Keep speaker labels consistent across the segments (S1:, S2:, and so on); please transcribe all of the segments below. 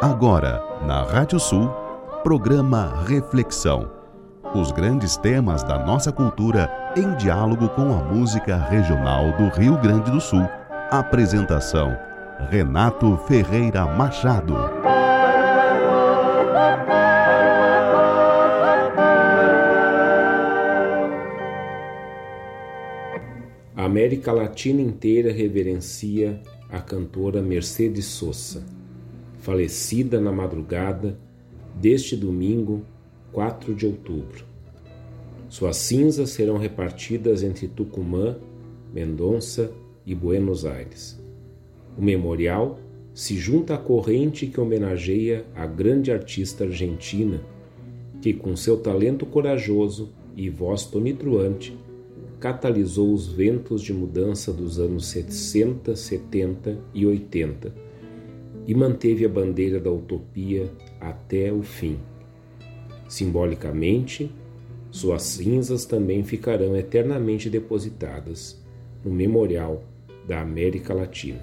S1: Agora, na Rádio Sul, programa Reflexão. Os grandes temas da nossa cultura em diálogo com a música regional do Rio Grande do Sul. Apresentação: Renato Ferreira Machado.
S2: A América Latina inteira reverencia a cantora Mercedes Sosa, falecida na madrugada deste domingo, 4 de outubro. Suas cinzas serão repartidas entre Tucumã, Mendonça e Buenos Aires. O memorial se junta à corrente que homenageia a grande artista argentina que, com seu talento corajoso e voz tonitruante, catalisou os ventos de mudança dos anos 60, 70 e 80 e manteve a bandeira da utopia até o fim. Simbolicamente, suas cinzas também ficarão eternamente depositadas no Memorial da América Latina.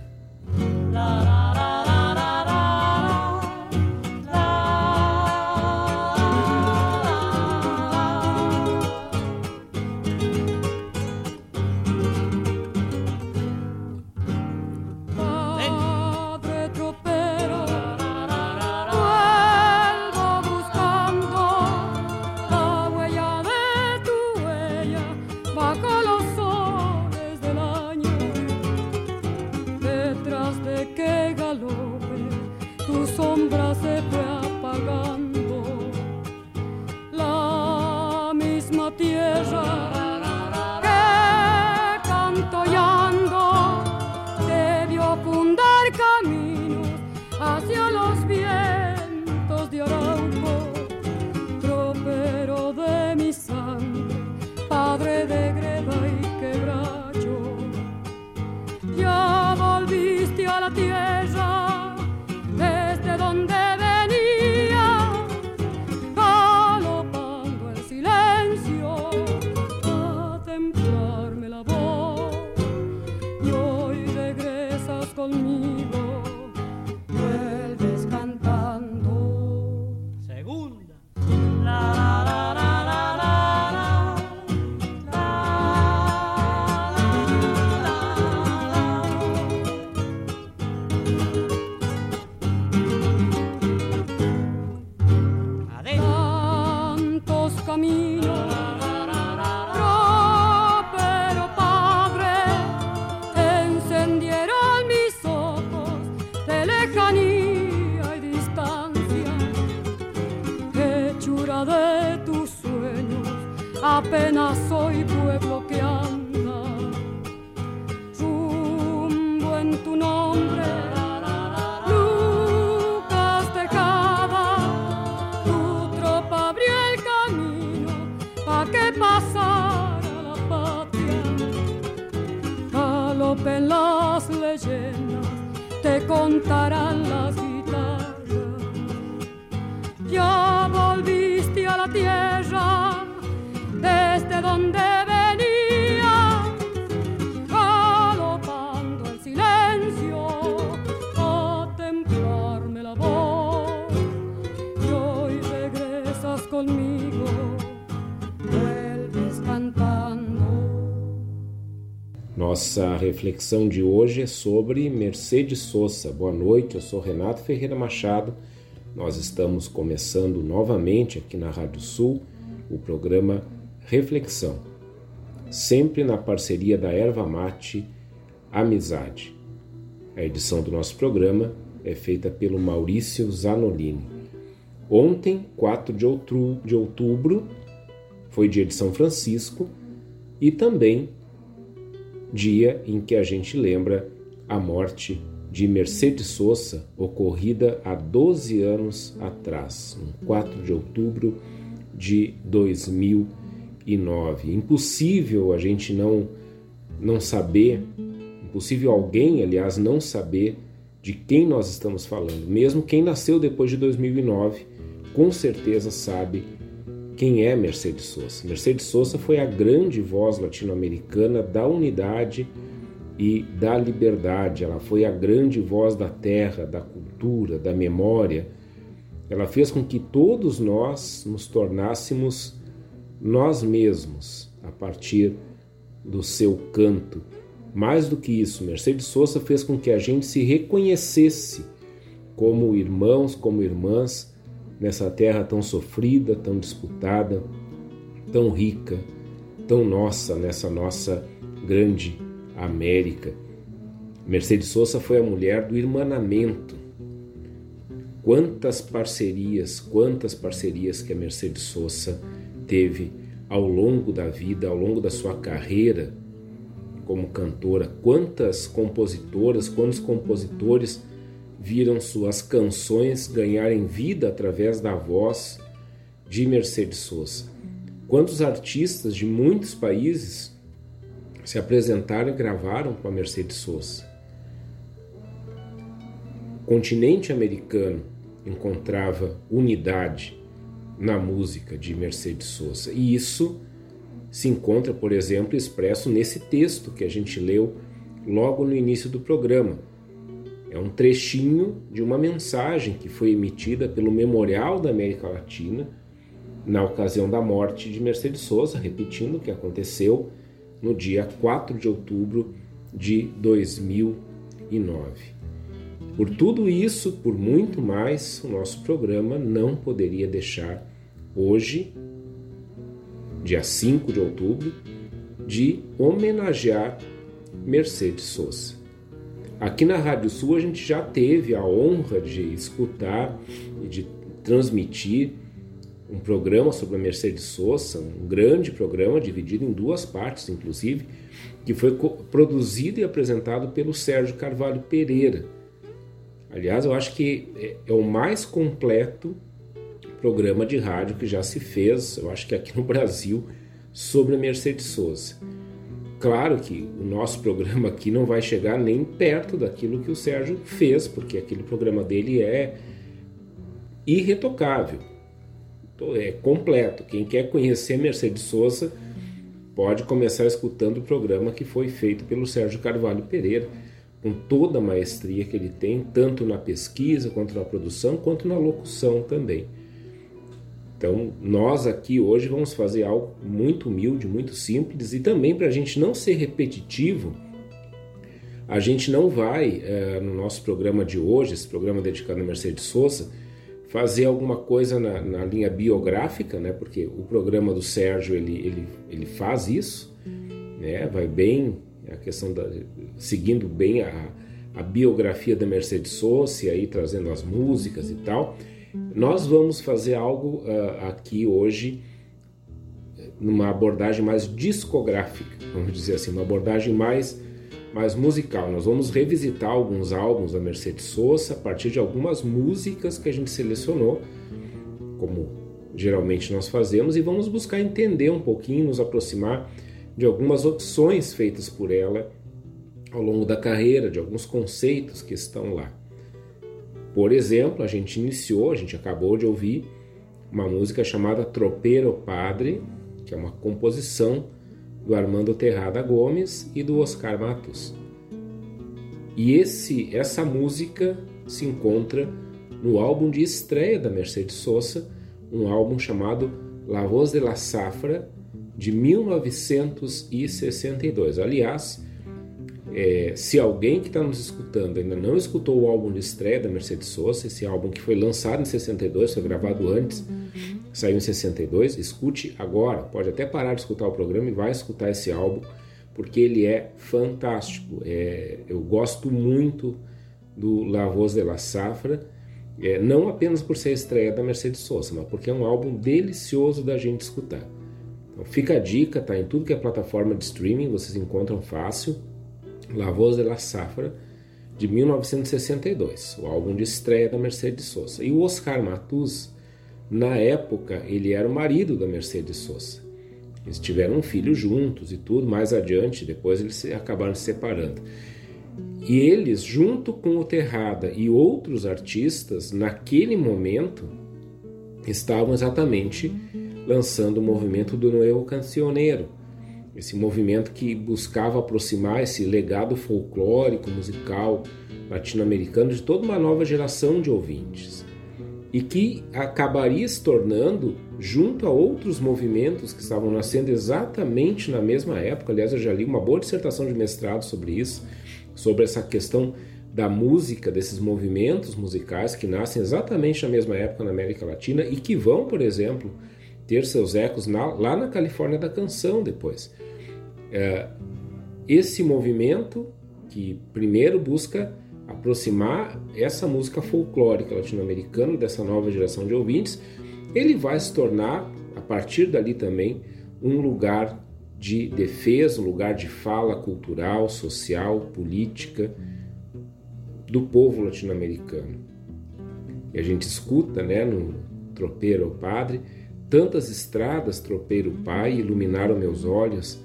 S2: Nossa reflexão de hoje é sobre Mercedes Sosa. Boa noite, eu sou Renato Ferreira Machado. Nós estamos começando novamente aqui na Rádio Sul o programa Reflexão, sempre na parceria da Erva Mate Amizade. A edição do nosso programa é feita pelo Maurício Zanolini. Ontem, 4 de outubro, foi dia de São Francisco e também dia em que a gente lembra a morte de Mercedes Sosa, ocorrida há 12 anos atrás, em 4 de outubro de 2009. Impossível a gente não não saber, impossível alguém, aliás, não saber de quem nós estamos falando. Mesmo quem nasceu depois de 2009, com certeza sabe quem é Mercedes Sosa? Mercedes Sosa foi a grande voz latino-americana da unidade
S3: e da liberdade. Ela foi a grande voz da terra, da cultura, da memória. Ela fez com que todos nós nos tornássemos nós mesmos a partir do seu canto. Mais do que isso, Mercedes Sosa fez com que a gente se reconhecesse como irmãos, como irmãs nessa terra tão sofrida, tão disputada, tão rica, tão nossa, nessa nossa grande América. Mercedes Sosa foi a mulher do irmanamento. Quantas parcerias, quantas parcerias que a Mercedes Sosa teve ao longo da vida, ao longo da sua carreira como cantora, quantas compositoras, quantos compositores viram suas canções ganharem vida através da voz de Mercedes Sosa. Quantos artistas de muitos países se apresentaram e gravaram com a Mercedes Sosa. O continente americano encontrava unidade na música de Mercedes Sosa. E isso se encontra, por exemplo, expresso nesse texto que a gente leu logo no início do programa. É um trechinho de uma mensagem que foi emitida pelo Memorial da América Latina na ocasião da morte de Mercedes Sosa, repetindo o que aconteceu no dia 4 de outubro de 2009. Por tudo isso, por muito mais, o nosso programa não poderia deixar hoje, dia 5 de outubro, de homenagear Mercedes Sosa. Aqui na Rádio Sul a gente já teve a honra de escutar e de transmitir um programa sobre a Mercedes Sosa, um grande programa dividido em duas partes, inclusive, que foi produzido e apresentado pelo Sérgio Carvalho Pereira. Aliás, eu acho que é, é o mais completo programa de rádio que já se fez, eu acho que aqui no Brasil, sobre a Mercedes Sosa. Claro que o nosso programa aqui não vai chegar nem perto daquilo que o Sérgio fez, porque aquele programa dele é irretocável é completo. Quem quer conhecer Mercedes Sosa pode começar escutando o programa que foi feito pelo Sérgio Carvalho Pereira, com toda a maestria que ele tem, tanto na pesquisa, quanto na produção, quanto na locução também. Então, nós aqui hoje vamos fazer algo muito humilde, muito simples e também para a gente não ser repetitivo, a gente não vai, é, no nosso programa de hoje, esse programa dedicado a Mercedes Sosa, fazer alguma coisa na, na, linha biográfica, né? Porque o programa do Sérgio ele, ele, ele faz isso, né? Vai bem a questão da seguindo bem a, a biografia da Mercedes e aí trazendo as músicas e tal. Nós vamos fazer algo uh, aqui hoje numa abordagem mais discográfica, vamos dizer assim, uma abordagem mais mais musical. Nós vamos revisitar alguns álbuns da Mercedes Sosa a partir de algumas músicas que a gente selecionou, como geralmente nós fazemos, e vamos buscar entender um pouquinho, nos aproximar de algumas opções feitas por ela ao longo da carreira, de alguns conceitos que estão lá. Por exemplo, a gente iniciou, a gente acabou de ouvir uma música chamada Tropeiro Padre, que é uma composição do Armando Terrada Gomes e do Oscar Matos. E esse, essa música se encontra no álbum de estreia da Mercedes Sosa, um álbum chamado La Voz de la Safra, de 1962. Aliás, é, se alguém que está nos escutando ainda não escutou o álbum de estreia da Mercedes Sosa, esse álbum que foi lançado em 62, foi gravado antes saiu em 62. Escute agora, pode até parar de escutar o programa e vai escutar esse álbum, porque ele é fantástico. É, eu gosto muito do La Voz de la Safra, é, não apenas por ser a estreia da Mercedes Sosa, mas porque é um álbum delicioso da gente escutar. Então fica a dica, tá em tudo que é plataforma de streaming, vocês encontram fácil. La Voz de la Safra, de 1962, o álbum de estreia da Mercedes Sosa. E o Oscar Matus na época, ele era o marido da Mercedes Sosa. Eles tiveram um filho juntos e tudo, mais adiante, depois eles acabaram se separando. E eles, junto com o Terrada e outros artistas, naquele momento, estavam exatamente lançando o movimento do Novo Cancioneiro, esse movimento que buscava aproximar esse legado folclórico, musical latino-americano de toda uma nova geração de ouvintes e que acabaria se tornando, junto a outros movimentos que estavam nascendo exatamente na mesma época. Aliás, eu já li uma boa dissertação de mestrado sobre isso, sobre essa questão da música, desses movimentos musicais que nascem exatamente na mesma época na América Latina e que vão, por exemplo, ter seus ecos na, lá na Califórnia da Canção depois. É, esse movimento que primeiro busca aproximar essa música folclórica latino-americana dessa nova geração de ouvintes, ele vai se tornar, a partir dali também, um lugar de defesa, um lugar de fala cultural, social, política do povo latino-americano. E a gente escuta, né, no Tropeiro ao Padre, tantas estradas, tropeiro Pai, iluminaram meus olhos,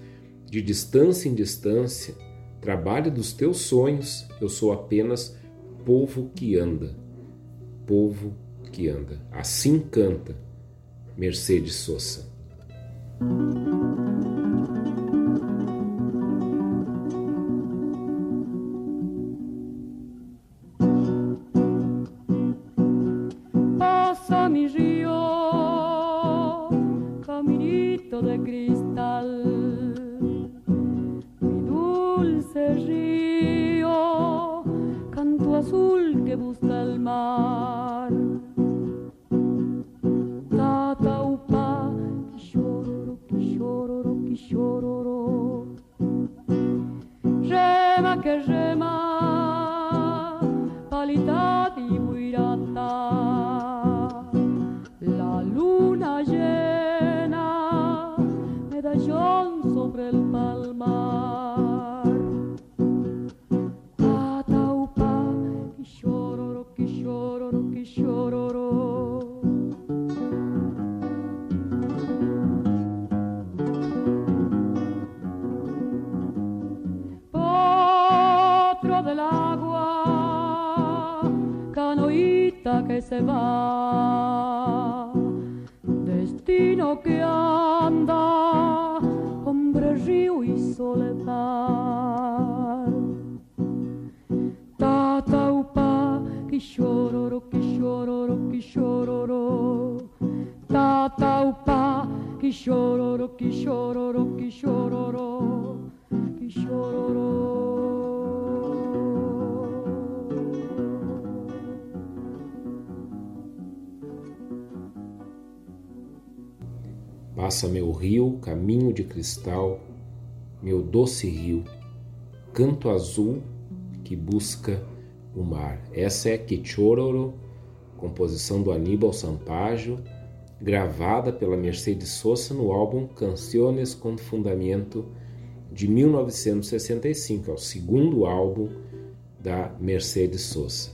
S3: de distância em distância, trabalho dos teus sonhos, eu sou apenas povo que anda. Povo que anda. Assim canta Mercedes Sosa. Rio, caminho de cristal, meu doce rio, canto azul que busca o mar. Essa é Quichororo, composição do Aníbal Sampaio, gravada pela Mercedes Sosa no álbum Canciones com Fundamento de 1965, é o segundo álbum da Mercedes Sosa.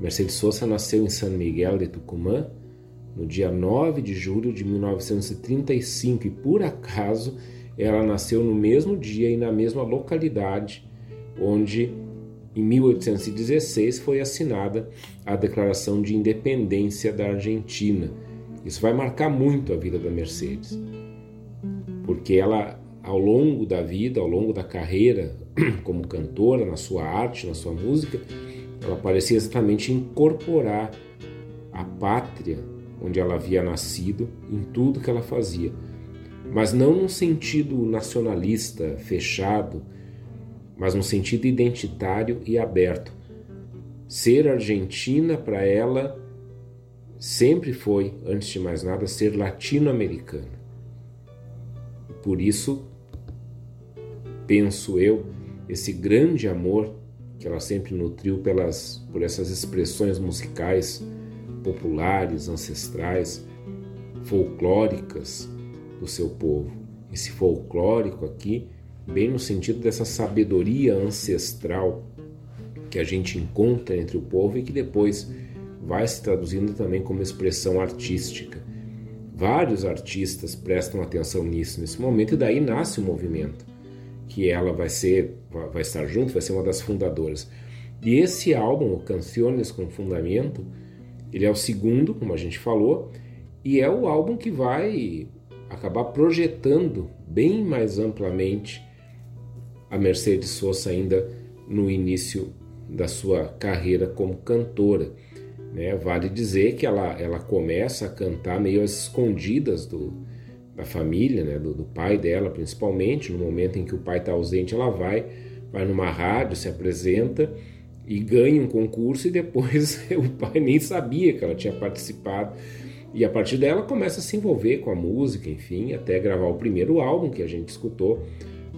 S3: Mercedes Sosa nasceu em San Miguel de Tucumã no dia 9 de julho de 1935 e por acaso ela nasceu no mesmo dia e na mesma localidade onde em 1816 foi assinada a Declaração de Independência da Argentina. Isso vai marcar muito a vida da Mercedes, porque ela ao longo da vida, ao longo da carreira como cantora, na sua arte, na sua música, ela parecia exatamente incorporar a pátria onde ela havia nascido, em tudo que ela fazia. Mas não num sentido nacionalista, fechado, mas num sentido identitário e aberto. Ser argentina para ela sempre foi, antes de mais nada, ser latino-americana. Por isso, penso eu, esse grande amor que ela sempre nutriu pelas, por essas expressões musicais populares, ancestrais, folclóricas do seu povo. Esse folclórico aqui, bem no sentido dessa sabedoria ancestral que a gente encontra entre o povo e que depois vai se traduzindo também como expressão artística. Vários artistas prestam atenção nisso nesse momento e daí nasce o movimento que ela vai ser, vai estar junto, vai ser uma das fundadoras. E esse álbum, o Canciones com Fundamento, ele é o segundo, como a gente falou, e é o álbum que vai acabar projetando bem mais amplamente a Mercedes Sosa ainda no início da sua carreira como cantora. Né? Vale dizer que ela, ela começa a cantar meio às escondidas do, da família, né? do, do pai dela principalmente. No momento em que o pai está ausente, ela vai, vai numa rádio, se apresenta e ganha um concurso e depois o pai nem sabia que ela tinha participado. E a partir dela começa a se envolver com a música, enfim, até gravar o primeiro álbum que a gente escutou,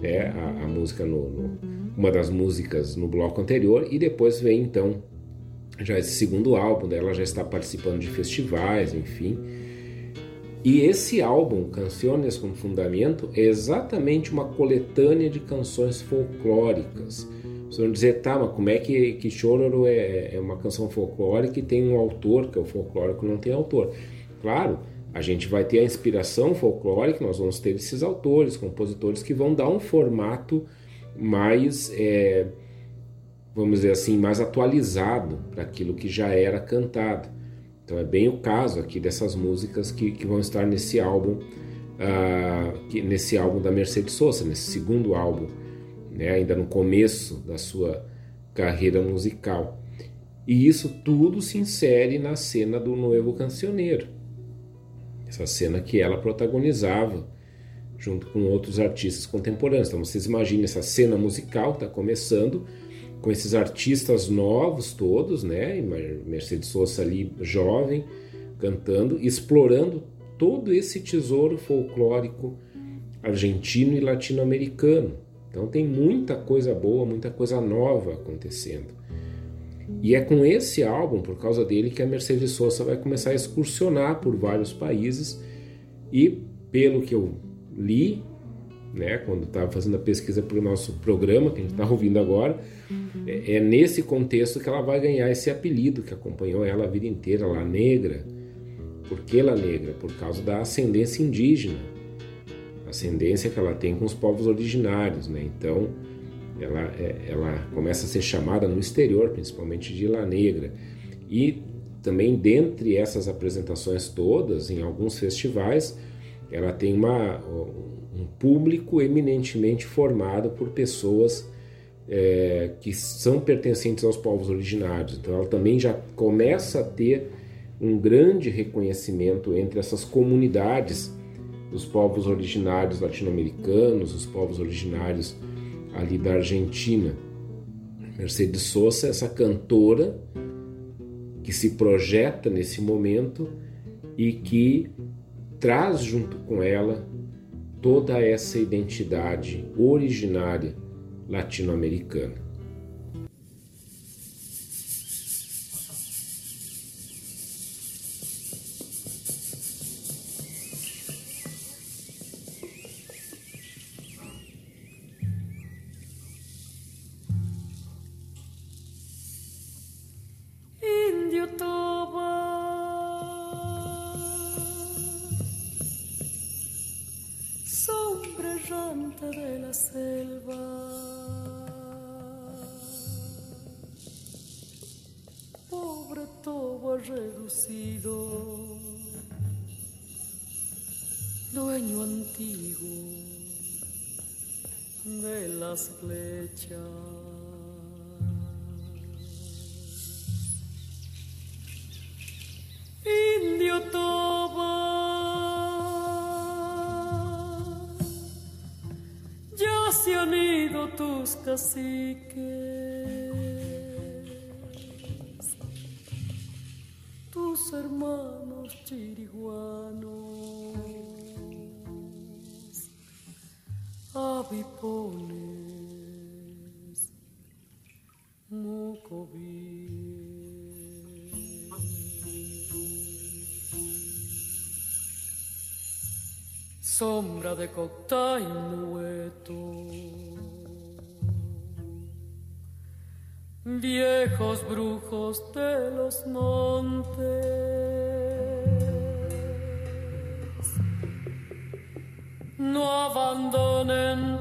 S3: né, a, a música no, no, uma das músicas no bloco anterior, e depois vem então já esse segundo álbum dela, já está participando de festivais, enfim. E esse álbum, Canções com Fundamento, é exatamente uma coletânea de canções folclóricas vão dizer, tá, mas como é que, que Chororo é, é uma canção folclórica e tem um autor, que é o folclórico não tem autor? Claro, a gente vai ter a inspiração folclórica, nós vamos ter esses autores, compositores que vão dar um formato mais, é, vamos dizer assim, mais atualizado para aquilo que já era cantado. Então é bem o caso aqui dessas músicas que, que vão estar nesse álbum, uh, nesse álbum da Mercedes Sosa, nesse segundo álbum né, ainda no começo da sua carreira musical. E isso tudo se insere na cena do Novo Cancioneiro, essa cena que ela protagonizava junto com outros artistas contemporâneos. Então vocês imaginem essa cena musical está começando com esses artistas novos todos, né? Mercedes Sosa ali jovem cantando, explorando todo esse tesouro folclórico argentino e latino-americano então tem muita coisa boa, muita coisa nova acontecendo. E é com esse álbum, por causa dele, que a Mercedes Sosa vai começar a excursionar por vários países e, pelo que eu li, né, quando estava fazendo a pesquisa para o nosso programa, que a gente está ouvindo agora, é, é, nesse contexto que ela vai ganhar esse apelido que acompanhou ela a vida inteira, La Negra. Por que La Negra? Por causa da ascendência indígena ascendência que ela tem com os povos originários, né? Então, ela, é, ela começa a ser chamada no exterior, principalmente de La Negra. E também dentre essas apresentações todas, em alguns festivais, ela tem uma, um público eminentemente formado por pessoas é, que são pertencentes aos povos originários. Então ela também já começa a ter um grande reconhecimento entre essas comunidades dos povos originários latino-americanos, os povos originários ali da Argentina. Mercedes Sosa, essa cantora que se projeta nesse momento e que traz junto com ela toda essa identidade originária latino-americana.
S2: Sombra de cocta nueto. Viejos brujos de los montes, no abandonen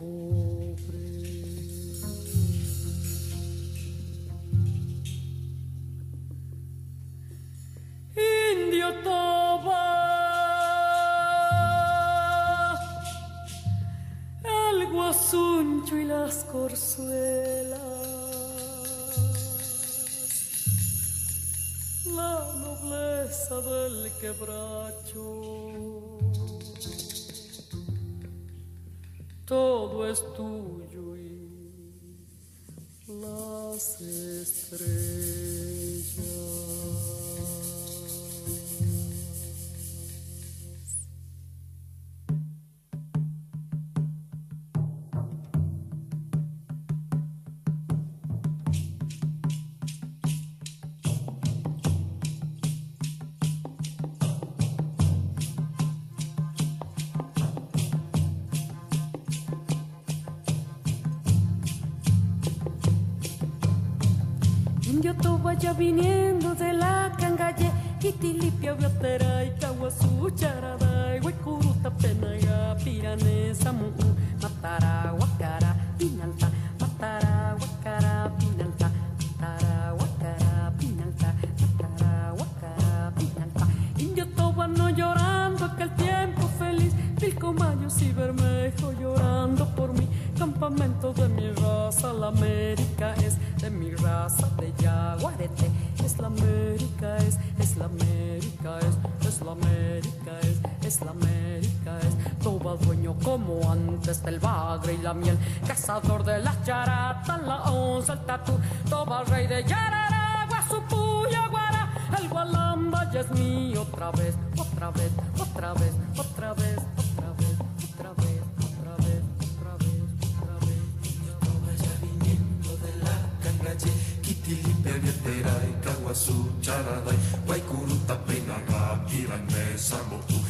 S2: Indio Toba, el guasuncho y las corzuelas, la nobleza del quebracho. Todo es tuyo y las estrellas. Viniendo de la cangalle, Itilipia, Biotera, y Caguazú, la América, es. Todo dueño como antes del bagre y la miel, cazador de las charatas, la onza, el tatu, todo rey de Yararagua, su puya, guara, el gualamba ya es mío otra vez, otra vez, otra vez, otra vez. Otra vez.
S4: Guaycuruta, Patara, Huacara, Pinalta, Patara, Huacara, Pinalta, Indio Toba ya viniendo, vietera y Caguazú, Charaday,
S2: errante de la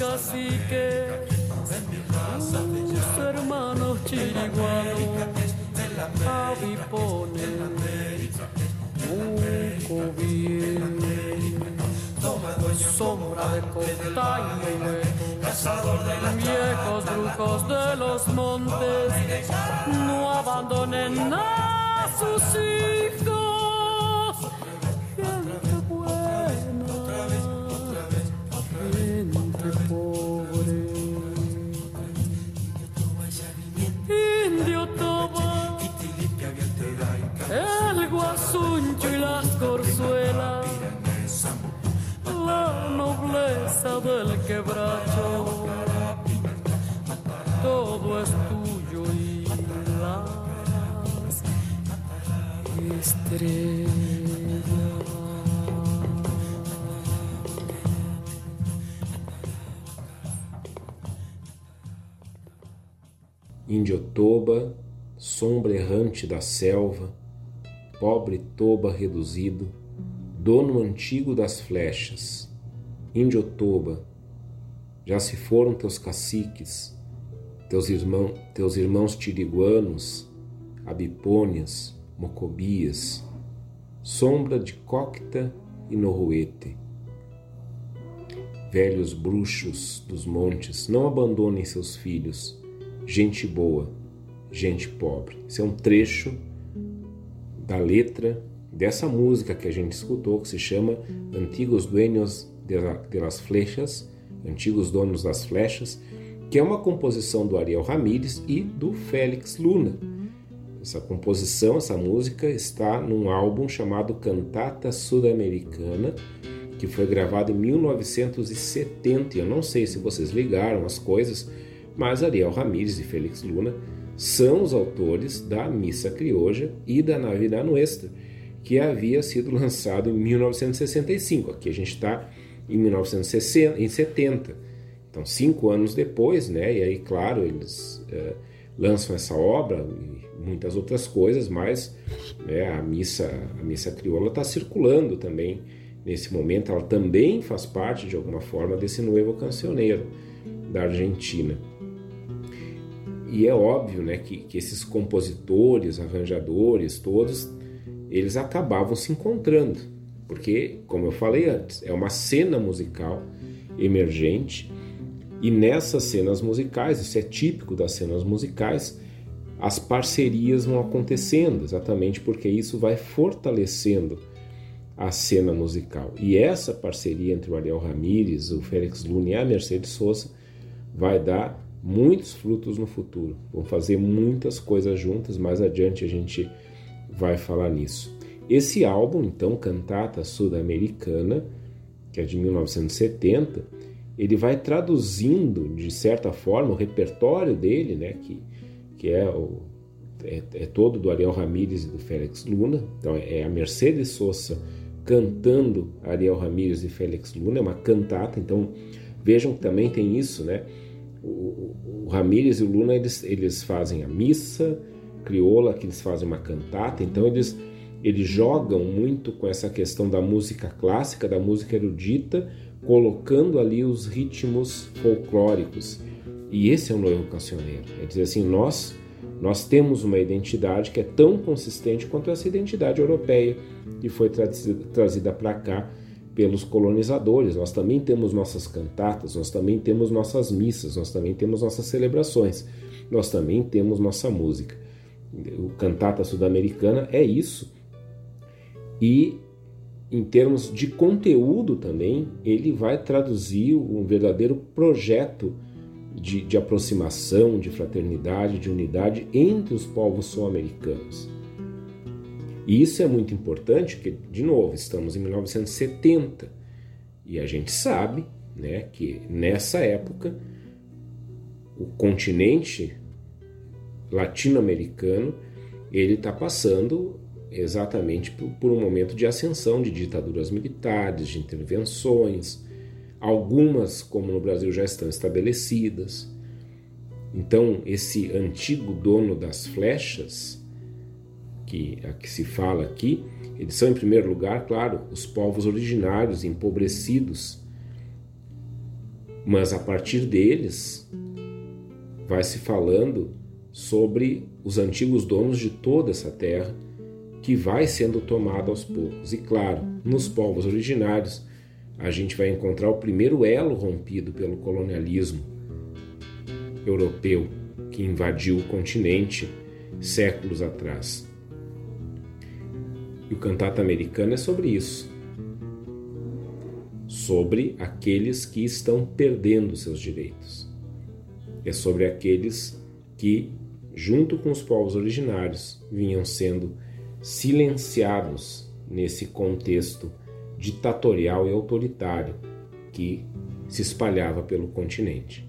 S2: caciques, tus hermanos chiriguanos, avipones, sombra de costa y hueco, viejos brujos de los montes, no abandonen a sus hijos. Corzuelas, la nobleza del quebracho, todo es tuyo y las estrellas.
S3: Indiotoba, sombra errante da selva, pobre toba reduzido, dono antigo das flechas. Indiotoba, já se foram teus caciques, teus, irmão, teus irmãos tiriguanos, abipônias, mocobias, sombra de cocta e norruete. Velhos bruxos dos montes, não abandonem seus filhos, gente boa, gente pobre. Esse é um trecho da letra dessa música que a gente escutou, que se chama Antigos Dueños de, la, de las Flechas, Antigos Donos das Flechas, que é uma composição do Ariel Ramírez e do Félix Luna. Essa composição, essa música está num álbum chamado Cantata Sudamericana, que foi gravado em 1970. Eu não sei se vocês ligaram as coisas, mas Ariel Ramírez e Félix Luna são os autores da Missa Crioja e da Navidad Nuestra, que havia sido lançado em 1965. Aqui a gente está em 1970. Então, cinco anos depois, né? E aí, claro, eles é, lançam essa obra e muitas outras coisas, mas né, a missa, a missa crioula está circulando também nesse momento. Ela também faz parte de alguma forma desse novo cancioneiro da Argentina. E é óbvio, né, que, que esses compositores, arranjadores, todos eles acabavam se encontrando, porque, como eu falei antes, é uma cena musical emergente e nessas cenas musicais, isso é típico das cenas musicais, as parcerias vão acontecendo, exatamente porque isso vai fortalecendo a cena musical. E essa parceria entre o Ariel Ramírez, o Félix Luna e a Mercedes Sosa vai dar muitos frutos no futuro. Vão fazer muitas coisas juntas, mais adiante a gente vai falar nisso. Esse álbum, então, Cantata Sul-Americana, que é de 1970, ele vai traduzindo, de certa forma, o repertório dele, né, que, que é, o, é, é todo do Ariel Ramírez e do Félix Luna. Então, é a Mercedes Sosa cantando Ariel Ramírez e Félix Luna, é uma cantata. Então, vejam que também tem isso, né? O, Ramírez e o Luna, eles, eles fazem a missa, crioula, que eles fazem uma cantata, então eles, eles jogam muito com essa questão da música clássica, da música erudita, colocando ali os ritmos folclóricos. E esse é o noivo cancioneiro. É dizer assim, nós nós temos uma identidade que é tão consistente quanto essa identidade europeia que foi trazida, trazida para cá pelos colonizadores. Nós também temos nossas cantatas, nós também temos nossas missas, nós também temos nossas celebrações, nós também temos nossa música o cantata sul-americana é isso. E em termos de conteúdo também, ele vai traduzir um verdadeiro projeto de, de aproximação, de fraternidade, de unidade entre os povos sul-americanos. E isso é muito importante, porque, de novo, estamos em 1970 e a gente sabe né, que nessa época o continente latino-americano, ele está passando exatamente por, por, um momento de ascensão de ditaduras militares, de intervenções, algumas, como no Brasil, já estão estabelecidas. Então, esse antigo dono das flechas, que a que se fala aqui, eles são, em primeiro lugar, claro, os povos originários empobrecidos, mas a partir deles vai se falando sobre os antigos donos de toda essa terra que vai sendo tomada aos poucos. E claro, nos povos originários, a gente vai encontrar o primeiro elo rompido pelo colonialismo europeu que invadiu o continente séculos atrás. E o cantata americano é sobre isso. Sobre aqueles que estão perdendo seus direitos. É sobre aqueles que junto com os povos originários, vinham sendo silenciados nesse contexto ditatorial e autoritário que se espalhava pelo continente.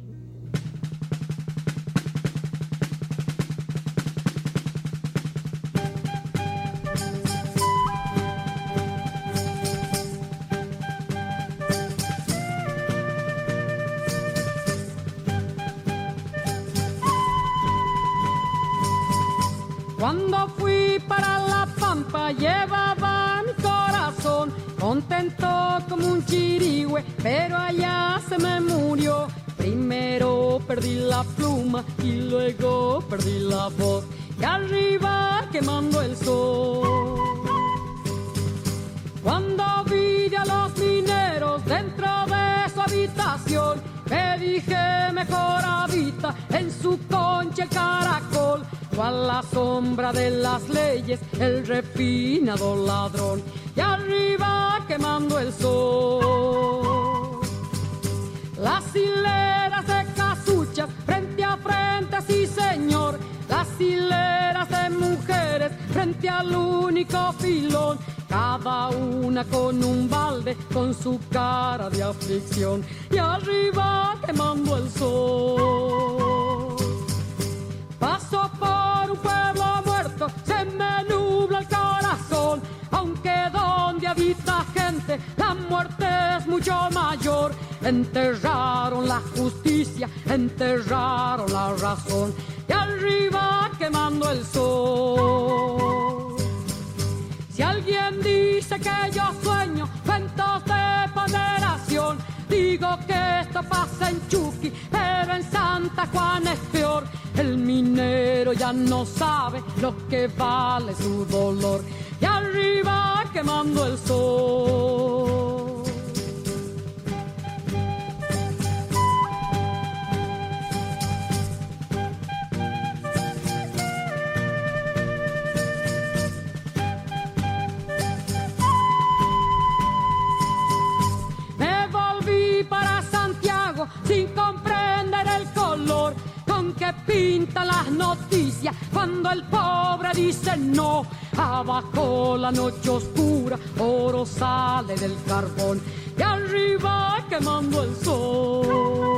S2: Pasa en Chucky, pero en Santa Juan es peor. El minero ya no sabe lo que vale su dolor y arriba quemando el sol. Pintan las noticias cuando el pobre dice no. Abajo la noche oscura, oro sale del carbón y arriba quemando el sol.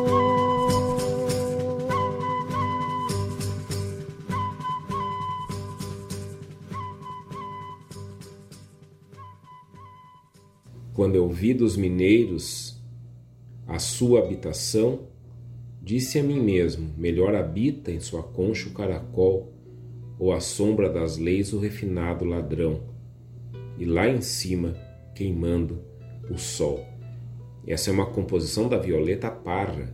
S3: Quando eu vi dos mineiros a sua habitação, disse a mim mesmo: melhor habita em sua concha o caracol, ou à sombra das leis o refinado ladrão, e lá em cima queimando o sol. Essa é uma composição da Violeta Parra.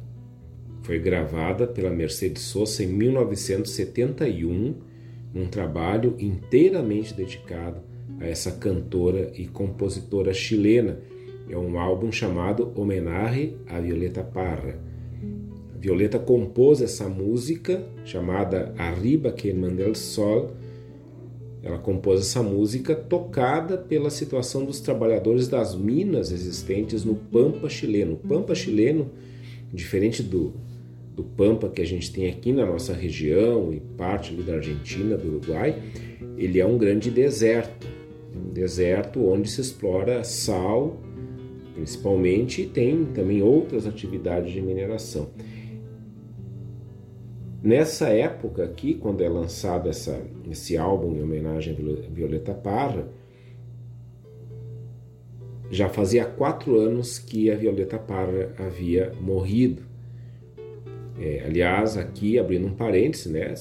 S3: Foi gravada pela Mercedes Sosa em 1971, num trabalho inteiramente dedicado a essa cantora e compositora chilena. É um álbum chamado Homenagem a Violeta Parra. Violeta compôs essa música chamada Arriba que manda sol. Ela compôs essa música tocada pela situação dos trabalhadores das minas existentes no Pampa chileno. O Pampa chileno, diferente do, do Pampa que a gente tem aqui na nossa região e parte da Argentina, do Uruguai, ele é um grande deserto um deserto onde se explora sal, principalmente, e tem também outras atividades de mineração. Nessa época aqui, quando é lançado essa, esse álbum em homenagem a Violeta Parra, já fazia quatro anos que a Violeta Parra havia morrido. É, aliás, aqui abrindo um parêntese, né?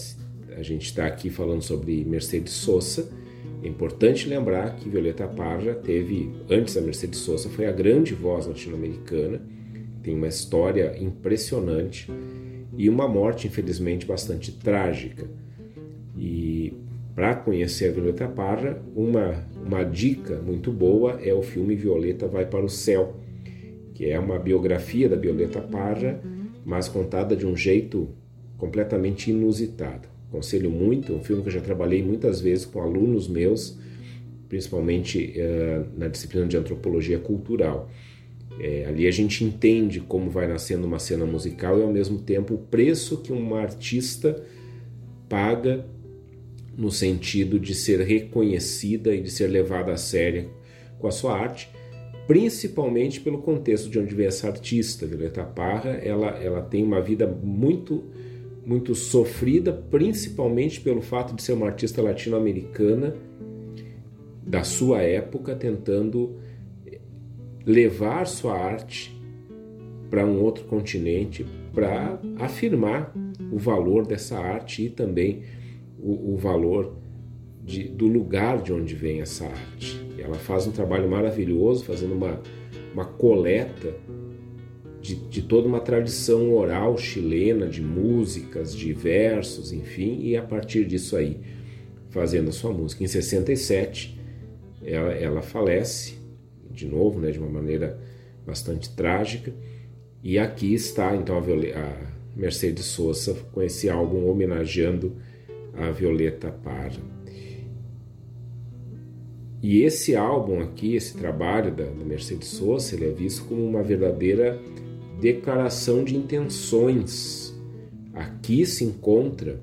S3: A gente está aqui falando sobre Mercedes Sosa, é importante lembrar que Violeta Parra teve, antes da Mercedes Sosa, foi a grande voz latino-americana, tem uma história impressionante e uma morte, infelizmente, bastante trágica. E para conhecer a Violeta Parra, uma, uma dica muito boa é o filme Violeta Vai para o Céu, que é uma biografia da Violeta Parra, mas contada de um jeito completamente inusitado. Aconselho muito, um filme que eu já trabalhei muitas vezes com alunos meus, principalmente uh, na disciplina de antropologia cultural. É, ali a gente entende como vai nascendo uma cena musical e ao mesmo tempo o preço que uma artista paga no sentido de ser reconhecida e de ser levada a sério com a sua arte, principalmente pelo contexto de onde vem essa artista, Violeta Parra. Ela, ela tem uma vida muito muito sofrida, principalmente pelo fato de ser uma artista latino-americana da sua época, tentando levar sua arte para um outro continente, para afirmar o valor dessa arte e também o, o valor de, do lugar de onde vem essa arte. Ela faz um trabalho maravilhoso, fazendo uma, uma coleta de, de, toda uma tradição oral chilena de músicas, de versos, enfim, e a partir disso aí fazendo a sua música. Em 67 ela, ela falece de novo, né, de uma maneira bastante trágica, e aqui está então a, a Mercedes Sosa com esse álbum homenageando a Violeta Parra. E esse álbum aqui, esse trabalho da, da Mercedes Sosa, ele é visto como uma verdadeira declaração de intenções. Aqui se encontra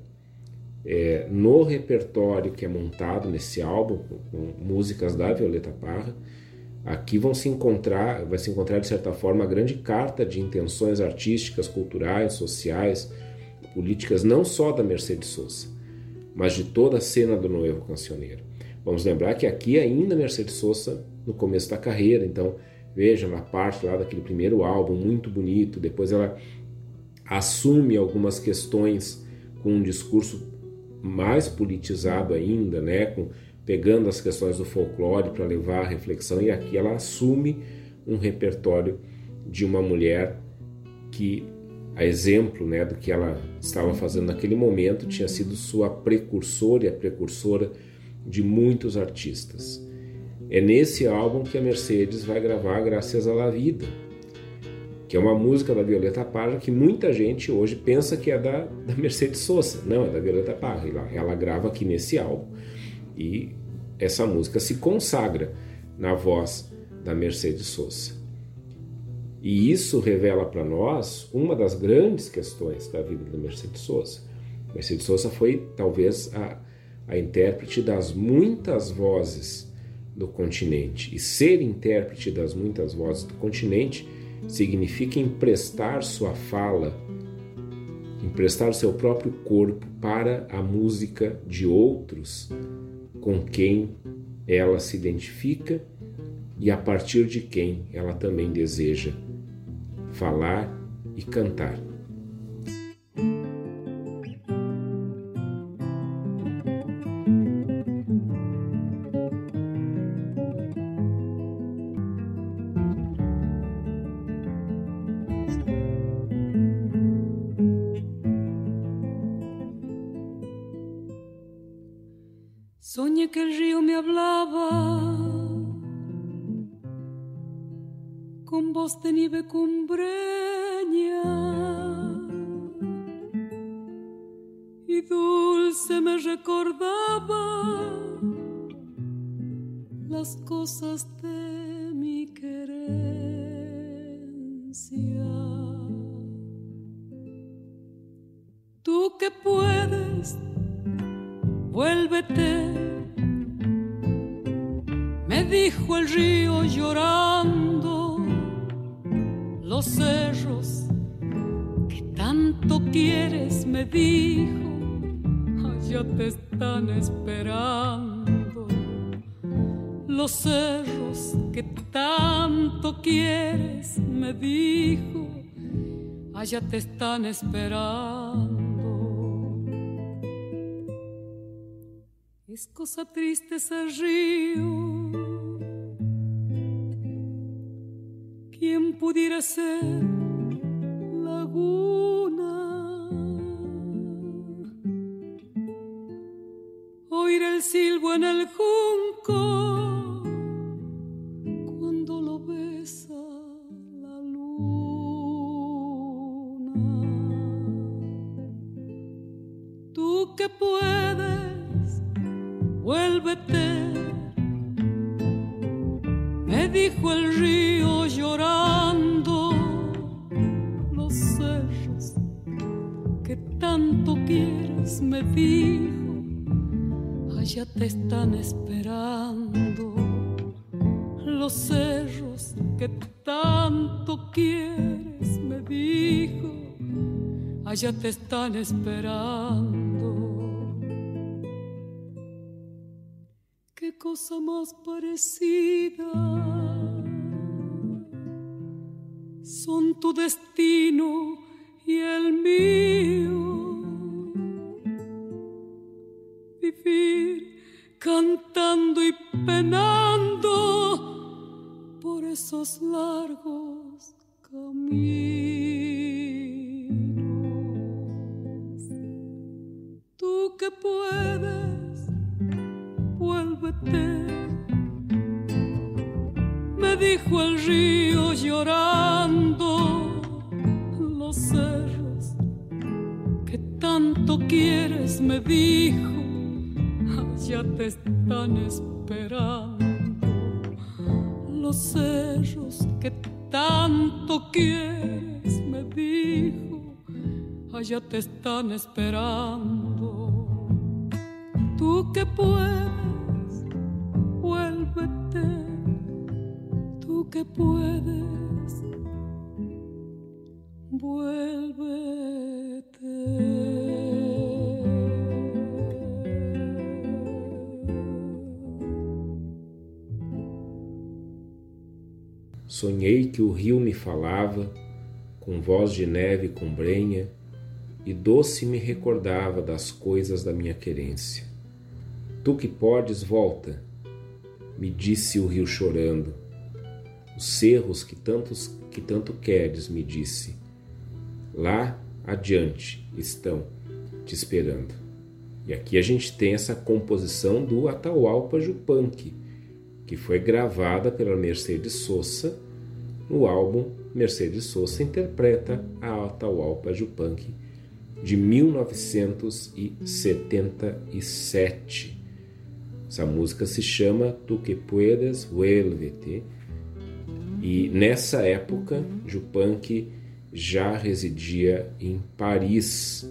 S3: é, no repertório que é montado nesse álbum, com músicas da Violeta Parra, aqui vão se encontrar, vai se encontrar de certa forma a grande carta de intenções artísticas, culturais, sociais, políticas, não só da Mercedes Sosa, mas de toda a cena do Novo Cancioneiro. Vamos lembrar que aqui ainda Mercedes Sosa no começo da carreira, então Veja, ela parte lá daquele primeiro álbum muito bonito, depois ela assume algumas questões com um discurso mais politizado ainda, né, com, pegando as questões do folclore para levar a reflexão, e aqui ela assume um repertório de uma mulher que, a exemplo né, do que ela estava fazendo naquele momento, tinha sido sua precursora e a precursora de muitos artistas. É nesse álbum que a Mercedes vai gravar Graças à La Vida, que é uma música da Violeta Parra que muita gente hoje pensa que é da, da Mercedes Sosa. Não, é da Violeta Parra. Ela, ela grava aqui nesse álbum e essa música se consagra na voz da Mercedes Sosa. E isso revela para nós uma das grandes questões da vida da Mercedes Sosa. Mercedes Sosa foi talvez a, a intérprete das muitas vozes do continente. E ser intérprete das muitas vozes do continente significa emprestar sua fala, emprestar seu próprio corpo para a música de outros com quem ela se identifica e a partir de quem ela também deseja falar e cantar.
S2: De nieve cumbreña y dulce me recordaba las cosas de mi querencia. Dijo, allá te están esperando. Los cerros que tanto quieres, me dijo, allá te están esperando. Es cosa triste ese río ¿Quién pudiera ser laguna? Oír el silbo en el junco cuando lo besa la luna. Tú que puedes, vuélvete me dijo el río llorando los cerros que tanto quieres, me dijo, allá te están esperando los cerros que tanto quieres, me dijo, allá te están esperando. qué cosa más parecida. Son tu destino y el mío. Cantando y penando por esos largos caminos. Tú que puedes me dijo el río llorando los cerros que tanto quieres, me dijo, ya te están esperando. Los cerros que tanto quieres, me dijo, allá te están esperando. Tú que puedes tú que puedes, vuélvete.
S3: Sonhei que o rio me falava, com voz de neve com brenha, e doce me recordava das coisas da minha querência. Tu que podes, volta, me disse o rio chorando. Os cerros que, tantos, que tanto queres, me disse, lá adiante estão te esperando. E aqui a gente tem essa composição do Atahualpa Yupanqui, que foi gravada pela Mercedes Sosa no álbum Mercedes Sosa Interpreta a Atahualpa Yupanqui de 1977. Essa música se chama Tu que puedes, vuélvete. E nessa época, Yupanqui já residia em Paris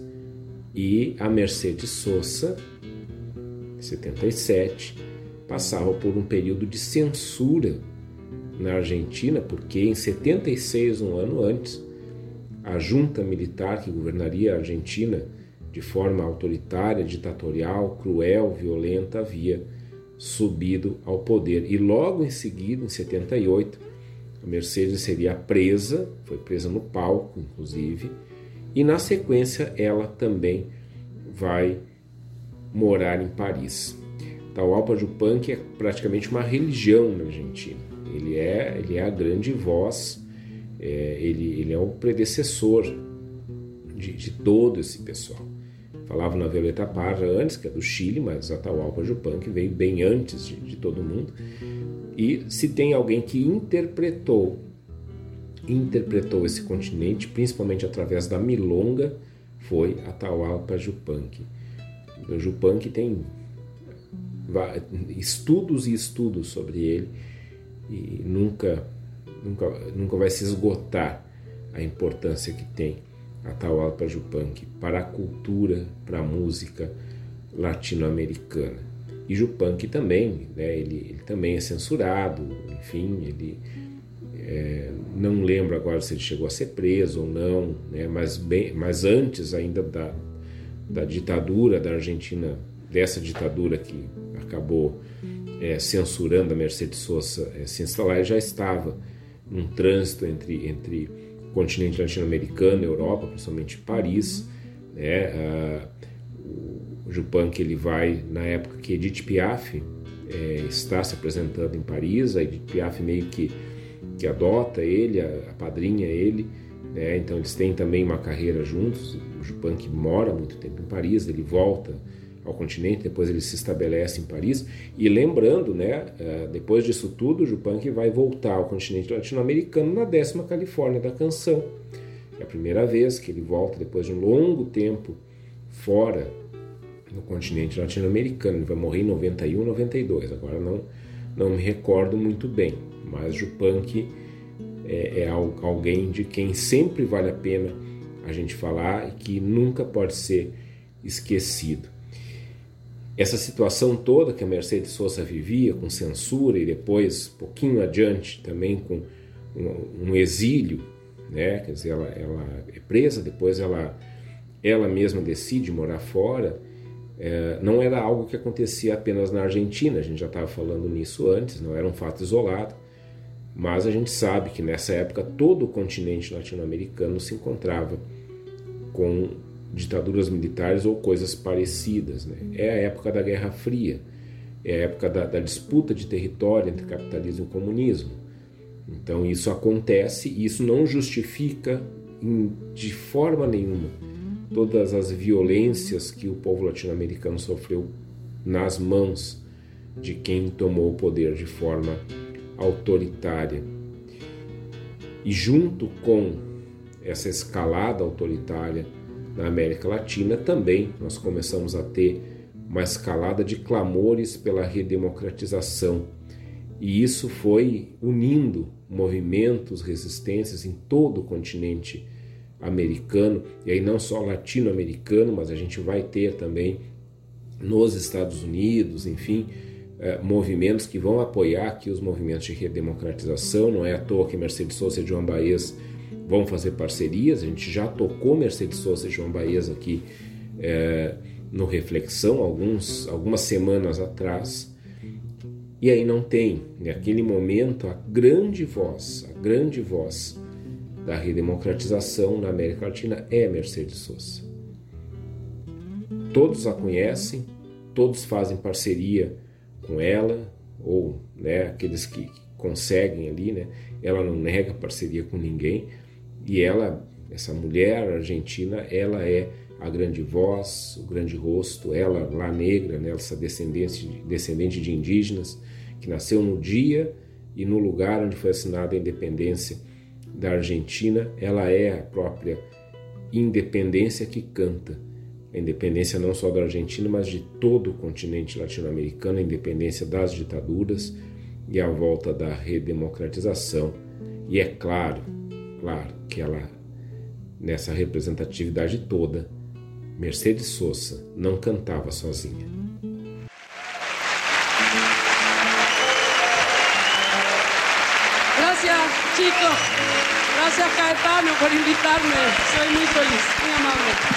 S3: e a Mercedes Sosa, 77, passava por um período de censura na Argentina, porque em 76, um ano antes, a junta militar que governaria a Argentina de forma autoritária, ditatorial, cruel, violenta, havia subido ao poder. E logo em seguida, em 78, a Mercedes seria presa, foi presa no palco, inclusive, e na sequência ela também vai morar em Paris. Taualpa Yupanqui é praticamente uma religião na Argentina. Ele é, ele é a grande voz, é, ele, ele é o predecessor de, de todo esse pessoal. Falava na Violeta Parra antes, que é do Chile, mas Atahualpa Yupanqui veio bem antes de, de todo mundo. E se tem alguém que interpretou interpretou esse continente, principalmente através da milonga, foi Atahualpa Yupanqui. O Yupanqui tem estudos e estudos sobre ele e nunca, nunca, nunca vai se esgotar a importância que tem Atahualpa Yupanqui para a cultura, para a música latino-americana. E Yupanqui também, né, ele, ele, também é censurado, enfim, ele é, não lembro agora se ele chegou a ser preso ou não, né, mas, bem, mas antes ainda da, da ditadura da Argentina, dessa ditadura que acabou é, censurando a Mercedes Sosa é, se instalar, já estava num trânsito entre, entre o continente latino-americano, Europa, principalmente Paris, né, a, o Jupan que ele vai na época que Edith Piaf é, está se apresentando em Paris, a Edith Piaf meio que, que adota ele, a, a padrinha ele, né, então eles têm também uma carreira juntos, o Jupan que mora muito tempo em Paris, ele volta ao continente, depois ele se estabelece em Paris, e lembrando, né, é, depois disso tudo, o vai voltar ao continente latino-americano na décima Califórnia da canção. É a primeira vez que ele volta depois de um longo tempo fora no continente latino-americano. Ele vai morrer em 91, 92. Agora não, não me recordo muito bem, mas Jupanqui é, é alguém de quem sempre vale a pena a gente falar e que nunca pode ser esquecido. Essa situação toda que a Mercedes Sosa vivia, com censura e depois, pouquinho adiante, também com um, um exílio, né? quer dizer, ela, ela é presa, depois ela, ela mesma decide morar fora, é, não era algo que acontecia apenas na Argentina, a gente já estava falando nisso antes, não era um fato isolado, mas a gente sabe que nessa época todo o continente latino-americano se encontrava com ditaduras militares ou coisas parecidas. Né? É a época da Guerra Fria, é a época da, da disputa de território entre capitalismo e comunismo. Então isso acontece e isso não justifica em, de forma nenhuma todas as violências que o povo latino-americano sofreu nas mãos de quem tomou o poder de forma autoritária. E junto com essa escalada autoritária na América Latina, também nós começamos a ter uma escalada de clamores pela redemocratização. E isso foi unindo movimentos, resistências em todo o continente americano, e aí não só latino-americano, mas a gente vai ter também nos Estados Unidos, enfim, eh, movimentos que vão apoiar aqui os movimentos de redemocratização. Não é à toa que Mercedes Sosa e João Baez vão fazer parcerias. A gente já tocou Mercedes Sosa e João Baez aqui eh, no Reflexão alguns, algumas semanas atrás. E aí não tem, naquele momento, a grande voz, a grande voz da redemocratização na América Latina é Mercedes Sosa. Todos a conhecem, todos fazem parceria com ela, ou né, aqueles que conseguem ali, né? Ela não nega parceria com ninguém e ela, essa mulher argentina, ela é a grande voz, o grande rosto, ela lá negra, né, essa descendente, descendente de indígenas, que nasceu no dia e no lugar onde foi assinada a independência da Argentina, ela é a própria independência que canta. A independência não só da Argentina, mas de todo o continente latino-americano, a independência das ditaduras e a volta da redemocratização. E é claro, claro que ela, nessa representatividade toda, Mercedes Sosa não cantava sozinha.
S5: Gracias, chicos. Gracias, Caetano, por invitarme. Soy muy feliz, muy amable.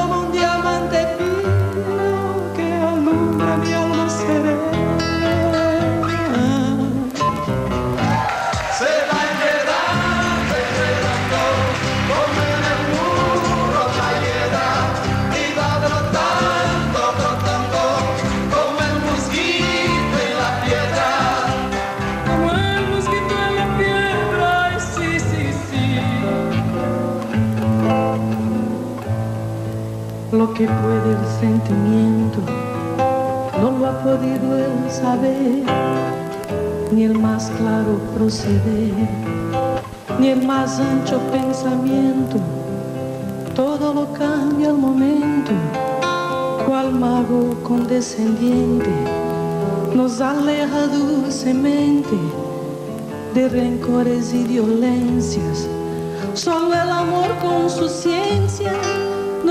S6: Que
S7: puede el sentimiento no lo ha podido él saber, ni el más claro proceder, ni el más ancho pensamiento. Todo lo cambia al momento, cual mago condescendiente nos aleja dulcemente de rencores y violencias. Solo el amor con su ciencia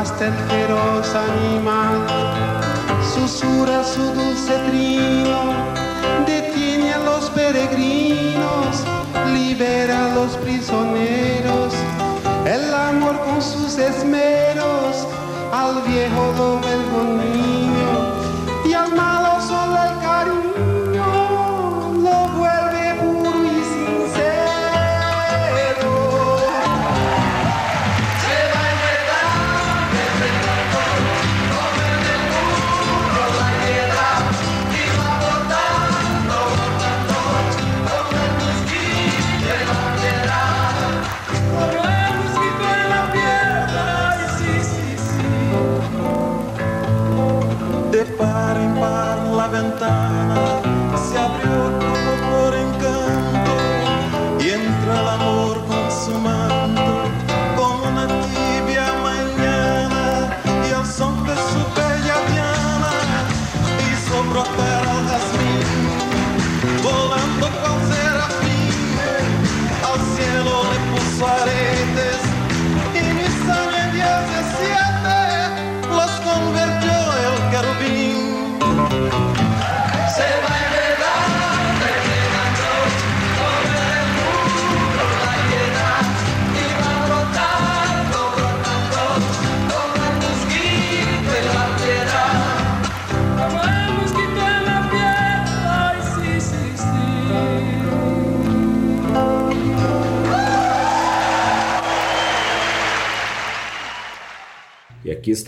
S8: hasta el feroz animal susurra su dulce trino, detiene a los peregrinos, libera a los prisioneros. El amor con sus esmeros al viejo lo vuelve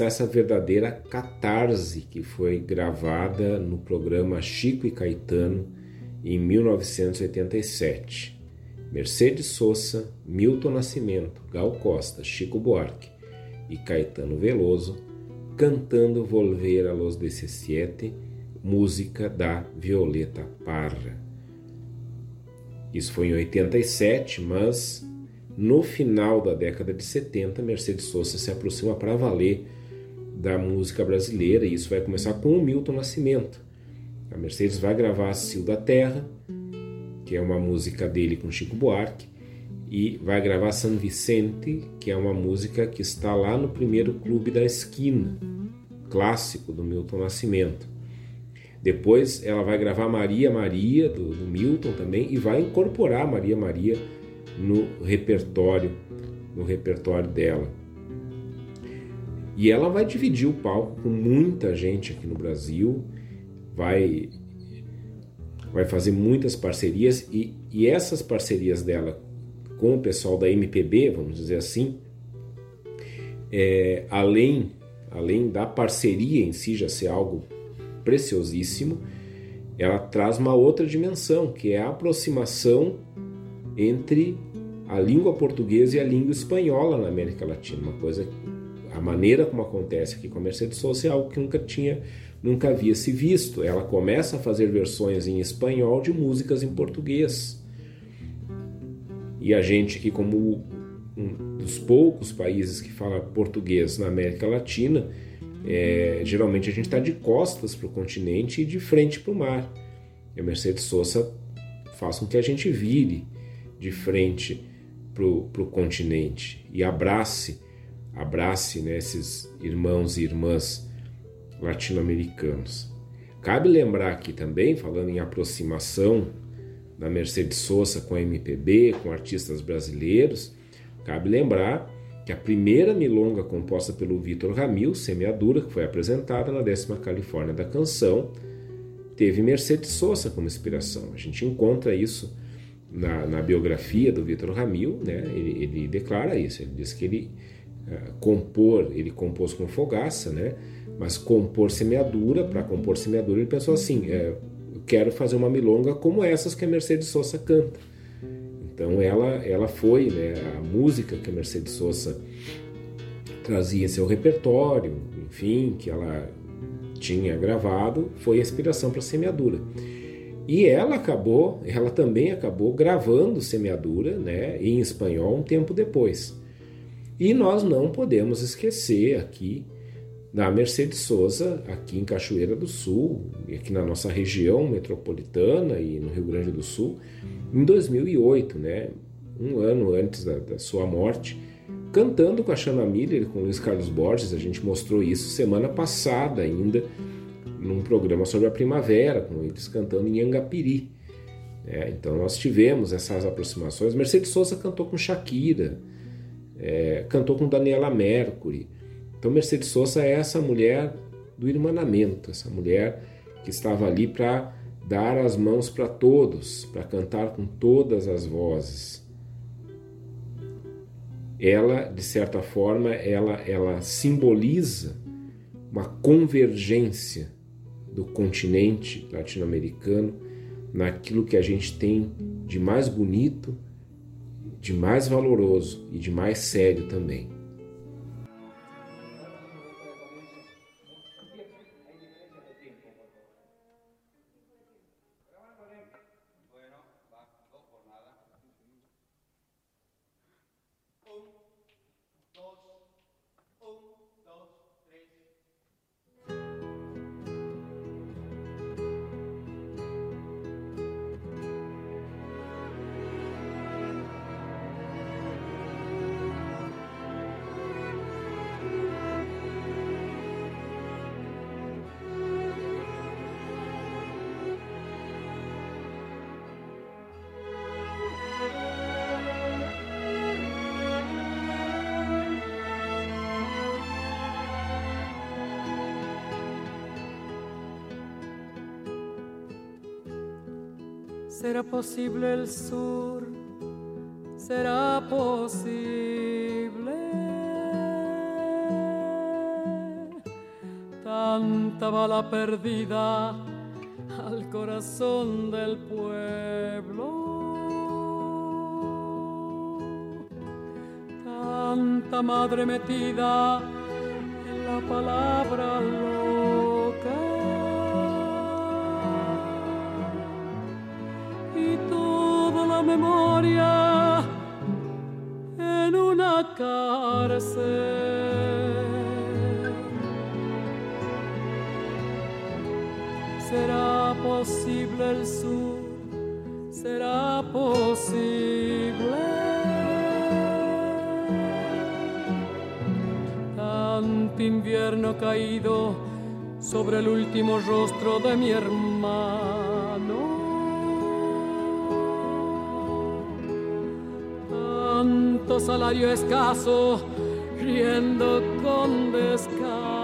S3: Essa verdadeira catarse que foi gravada no programa Chico e Caetano em 1987. Mercedes Sosa, Milton Nascimento, Gal Costa, Chico Buarque e Caetano Veloso cantando Volver a los 17, música da Violeta Parra. Isso foi em 87, mas no final da década de 70, Mercedes Sosa se aproxima para valer da música brasileira e isso vai começar com o Milton Nascimento. A Mercedes vai gravar Cio da Terra, que é uma música dele com Chico Buarque, e vai gravar San Vicente, que é uma música que está lá no primeiro clube da esquina, clássico do Milton Nascimento. Depois ela vai gravar Maria Maria, do, do Milton também, e vai incorporar Maria Maria no repertório, no repertório dela. E ela vai dividir o palco com muita gente aqui no Brasil, vai vai fazer muitas parcerias e, e essas parcerias dela com o pessoal da MPB, vamos dizer assim, é, além além da parceria em si já ser algo preciosíssimo, ela traz uma outra dimensão, que é a aproximação entre a língua portuguesa e a língua espanhola na América Latina, uma coisa a maneira como acontece aqui com a Mercedes Sosa é algo que nunca tinha nunca havia se visto. Ela começa a fazer versões em espanhol de músicas em português. E a gente que como um dos poucos países que fala português na América Latina, é, geralmente a gente está de costas para o continente e de frente para o mar. E a Mercedes Sosa faz com que a gente vire de frente para o continente e abrace, abrace né, esses irmãos e irmãs latino-americanos. Cabe lembrar aqui também, falando em aproximação da Mercedes Sosa com a MPB, com artistas brasileiros, cabe lembrar que a primeira milonga composta pelo Vitor Ramil, Semeadura, que foi apresentada na décima Califórnia da Canção, teve Mercedes Sosa como inspiração. A gente encontra isso na, na biografia do Vitor Ramil, né? ele, ele, declara isso, ele diz que ele compor, ele compôs com fogaça, né? mas compor semeadura, para compor semeadura ele pensou assim, é, eu quero fazer uma milonga como essas que a Mercedes Sosa canta. Então ela, ela foi né, a música que a Mercedes Sosa trazia seu repertório, enfim, que ela tinha gravado, foi a inspiração para a semeadura. E ela acabou, ela também acabou gravando semeadura, né, em espanhol um tempo depois. E nós não podemos esquecer aqui da Mercedes Sosa, aqui em Cachoeira do Sul, aqui na nossa região metropolitana e no Rio Grande do Sul, em 2008, né, um ano antes da, da sua morte, cantando com a Shanna Miller, com o Luiz Carlos Borges, a gente mostrou isso semana passada ainda, num programa sobre a primavera, com eles cantando em Angapiri. É, então nós tivemos essas aproximações. Mercedes Sosa cantou com Shakira, é, cantou com Daniela Mercury. Então Mercedes Sosa é essa mulher do irmanamento, essa mulher que estava ali para dar as mãos para todos, para cantar com todas as vozes. Ela, de certa forma, ela, ela simboliza uma convergência do continente latino-americano naquilo que a gente tem de mais bonito, de mais valoroso e de mais sério também.
S2: Será posible el sur, será posible. Tanta bala perdida al corazón del pueblo. Tanta madre metida en la palabra posible el sur, será posible. Tanto invierno caído sobre el último rostro de mi hermano. Tanto salario escaso, riendo con descaro.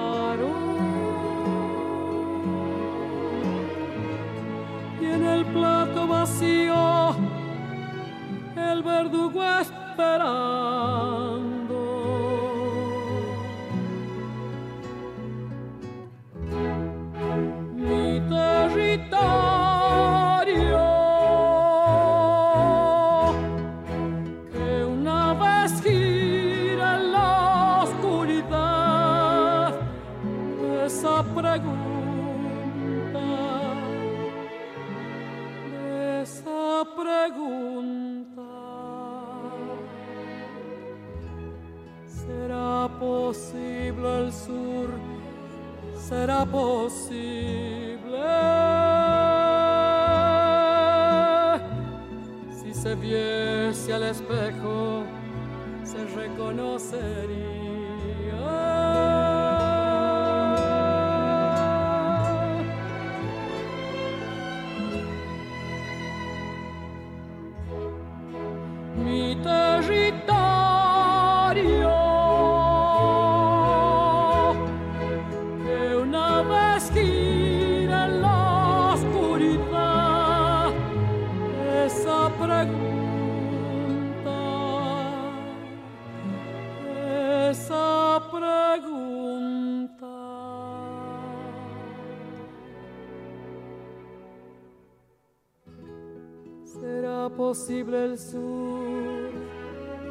S2: ¿Será posible el sur?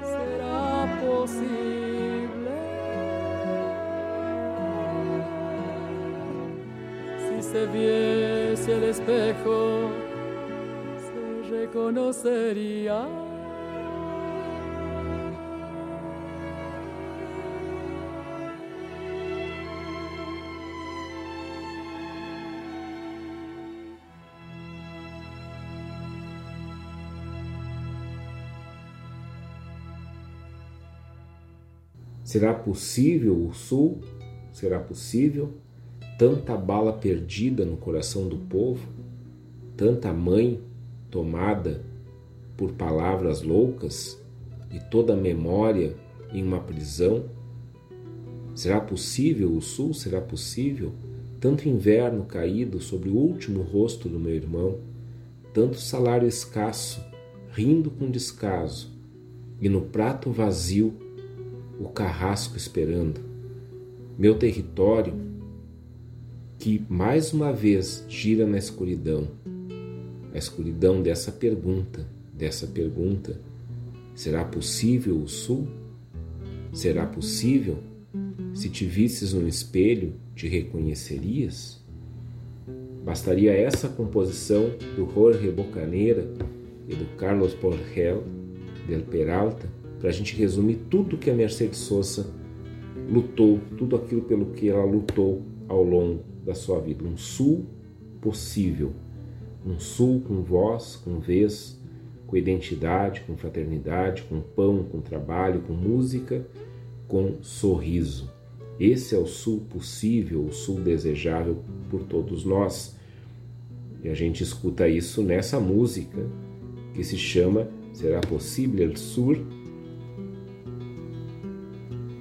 S2: ¿Será posible? Si se viese el espejo, se reconocería.
S3: Será possível o sul? Será possível? Tanta bala perdida no coração do povo, tanta mãe tomada por palavras loucas e toda memória em uma prisão. Será possível o sul? Será possível? Tanto inverno caído sobre o último rosto do meu irmão, tanto salário escasso, rindo com descaso, e no prato vazio o carrasco esperando. Meu território, que mais uma vez gira na escuridão, a escuridão dessa pergunta, dessa pergunta: será possível o sul? Será possível? Se te visses no espelho, te reconhecerias? Bastaria essa composição do Jorge Bocaneira e do Carlos Porgel del Peralta para a gente resumir tudo que a Mercedes Sosa lutou, tudo aquilo pelo que ela lutou ao longo da sua vida. Um sul possível, um sul com voz, com vez, com identidade, com fraternidade, com pão, com trabalho, com música, com sorriso. Esse é o sul possível, o sul desejável por todos nós. E a gente escuta isso nessa música que se chama Será Possível el Sur?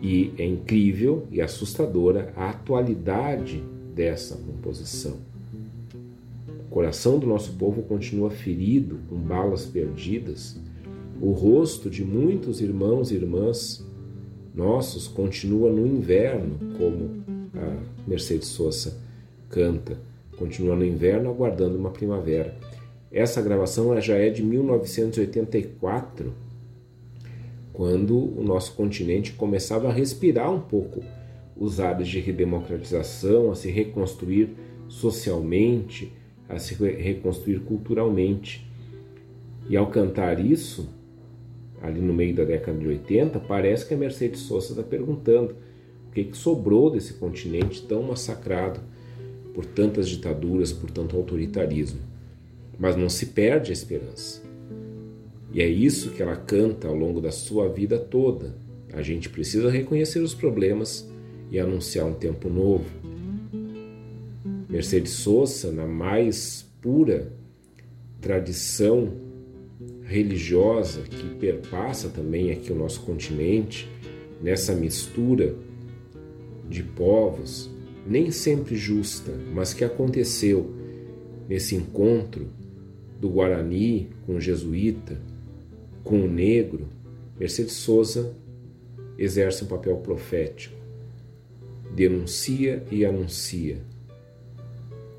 S3: E é incrível e assustadora a atualidade dessa composição. coração do nosso povo continua ferido, com balas perdidas. O rosto de muitos irmãos e irmãs nossos continua no inverno, como a Mercedes Sosa canta, continua no inverno aguardando uma primavera. Essa gravação já é de 1984, quando o nosso continente começava a respirar um pouco os ares de redemocratização, a se reconstruir socialmente, a se reconstruir culturalmente. E ao cantar isso, ali no meio da década de 80, parece que a Mercedes Sosa está perguntando o que, que sobrou desse continente tão massacrado por tantas ditaduras, por tanto autoritarismo. Mas não se perde a esperança. E é isso que ela canta ao longo da sua vida toda. A gente precisa reconhecer os problemas e anunciar um tempo novo. Mercedes Sosa, na mais pura tradição religiosa que perpassa também aqui o nosso continente, nessa mistura de povos, nem sempre justa, mas que aconteceu nesse encontro do Guarani com o jesuíta, com o negro, Mercedes Souza exerce um papel profético, denuncia e anuncia,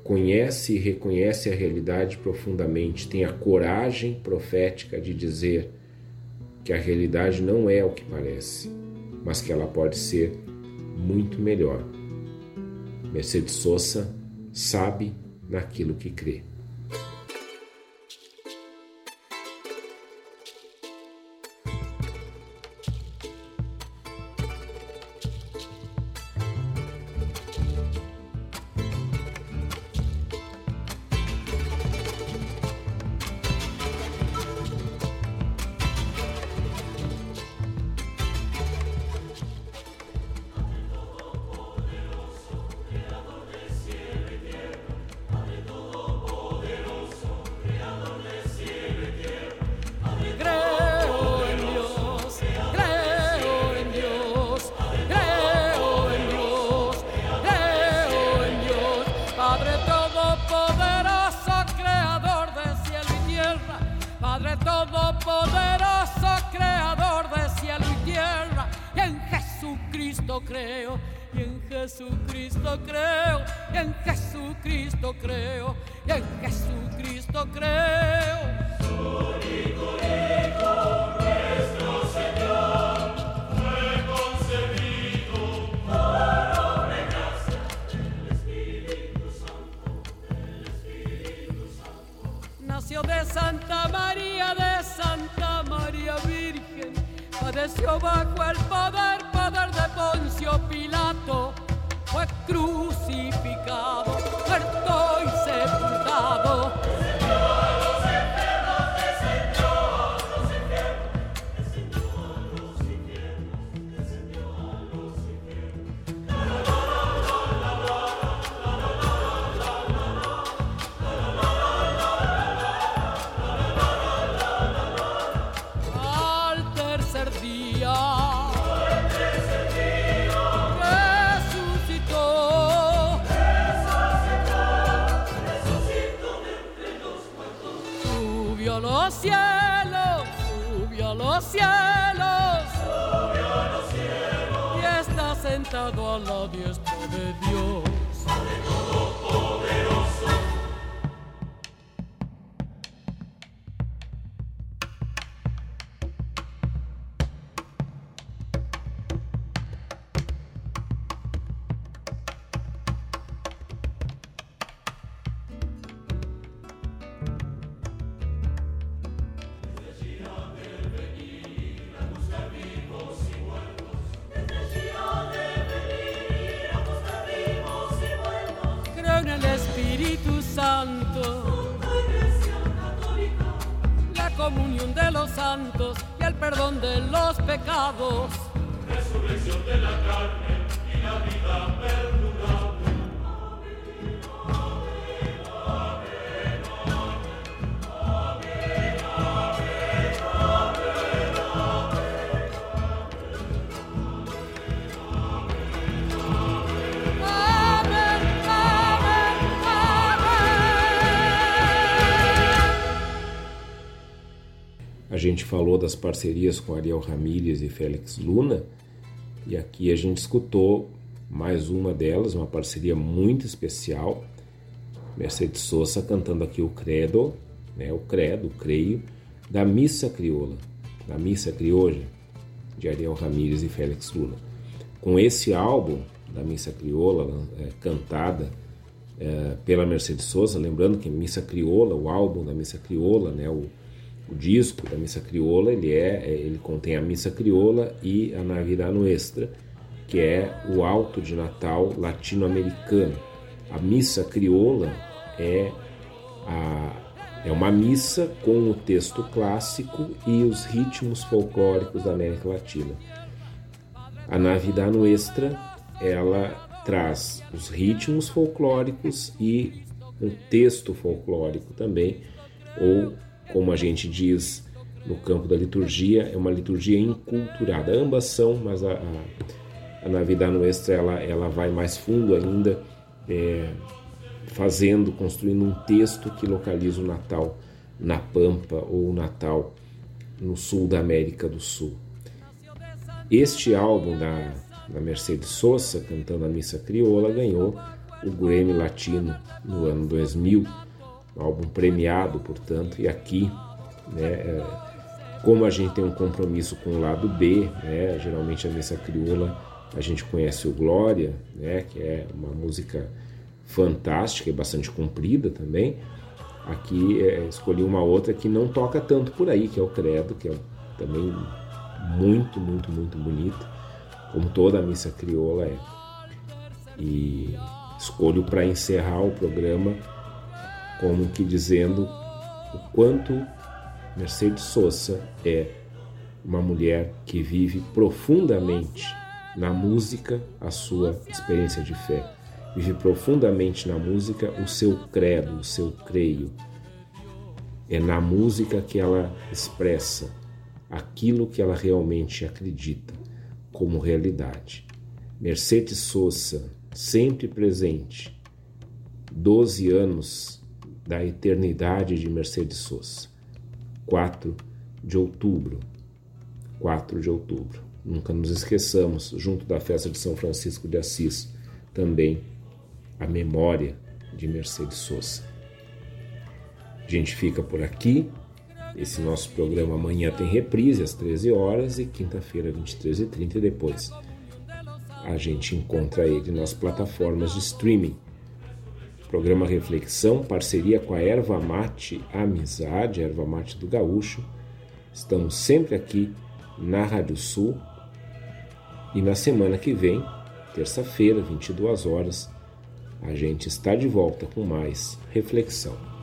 S3: conhece e reconhece a realidade profundamente, tem a coragem profética de dizer que a realidade não é o que parece, mas que ela pode ser muito melhor. Mercedes Sosa sabe naquilo que crê.
S5: Comunión de los santos y el perdón de los pecados. Amén, amén, amén.
S3: Gente falou das parcerias com Ariel Ramírez e Félix Luna, e aqui a gente escutou mais uma delas, uma parceria muito especial. Mercedes Sosa cantando aqui o Credo, né, o Credo, Creio, da Missa Crioula, da Missa Crioula, de Ariel Ramírez e Félix Luna. Com esse álbum da Missa Crioula, é, cantada é, pela Mercedes Sosa, lembrando que Missa Crioula, o álbum da Missa Crioula, né, o, o disco da Missa Crioula, ele é, é, ele contém a Missa Crioula e a Navidad Nuestra, que é o alto de Natal latino-americano. A Missa Crioula é a é uma missa com o texto clássico e os ritmos folclóricos da América Latina. A Navidad Nuestra, ela traz os ritmos folclóricos e um texto folclórico também, ou como a gente diz no campo da liturgia, é uma liturgia enculturada. Ambas são, mas a, a, a Navidad Nuestra ela, ela vai mais fundo ainda, é, fazendo, construindo um texto que localiza o Natal na Pampa ou o Natal no sul da América do Sul. Este álbum da, da Mercedes Sosa, cantando a Missa Crioula, ganhou o Grammy Latino no ano 2000, um álbum premiado, portanto, e aqui, né, é, como a gente tem um compromisso com o lado B, né, geralmente a Missa Crioula a gente conhece o Glória, né, que é uma música fantástica e bastante comprida também. Aqui é, escolhi uma outra que não toca tanto por aí, que é o Credo, que é também muito, muito, muito bonito, como toda a missa crioula é. E escolho para encerrar o programa como que dizendo o quanto Mercedes Sosa é uma mulher que vive profundamente na música a sua experiência de fé vive profundamente na música o seu credo, o seu creio. É na música que ela expressa aquilo que ela realmente acredita como realidade. Mercedes Sosa, sempre presente, 12 anos da eternidade de Mercedes Sosa, 4 de outubro. 4 de outubro. Nunca nos esqueçamos, junto da festa de São Francisco de Assis, também a memória de Mercedes Sosa. A gente fica por aqui. Esse nosso programa amanhã tem reprise às 13 horas e quinta-feira, 23h30 e depois a gente encontra ele nas plataformas de streaming. Programa Reflexão, parceria com a Erva Mate Amizade, Erva Mate do Gaúcho. Estamos sempre aqui na Rádio Sul. E na semana que vem, terça-feira, 22 horas, a gente está de volta com mais reflexão.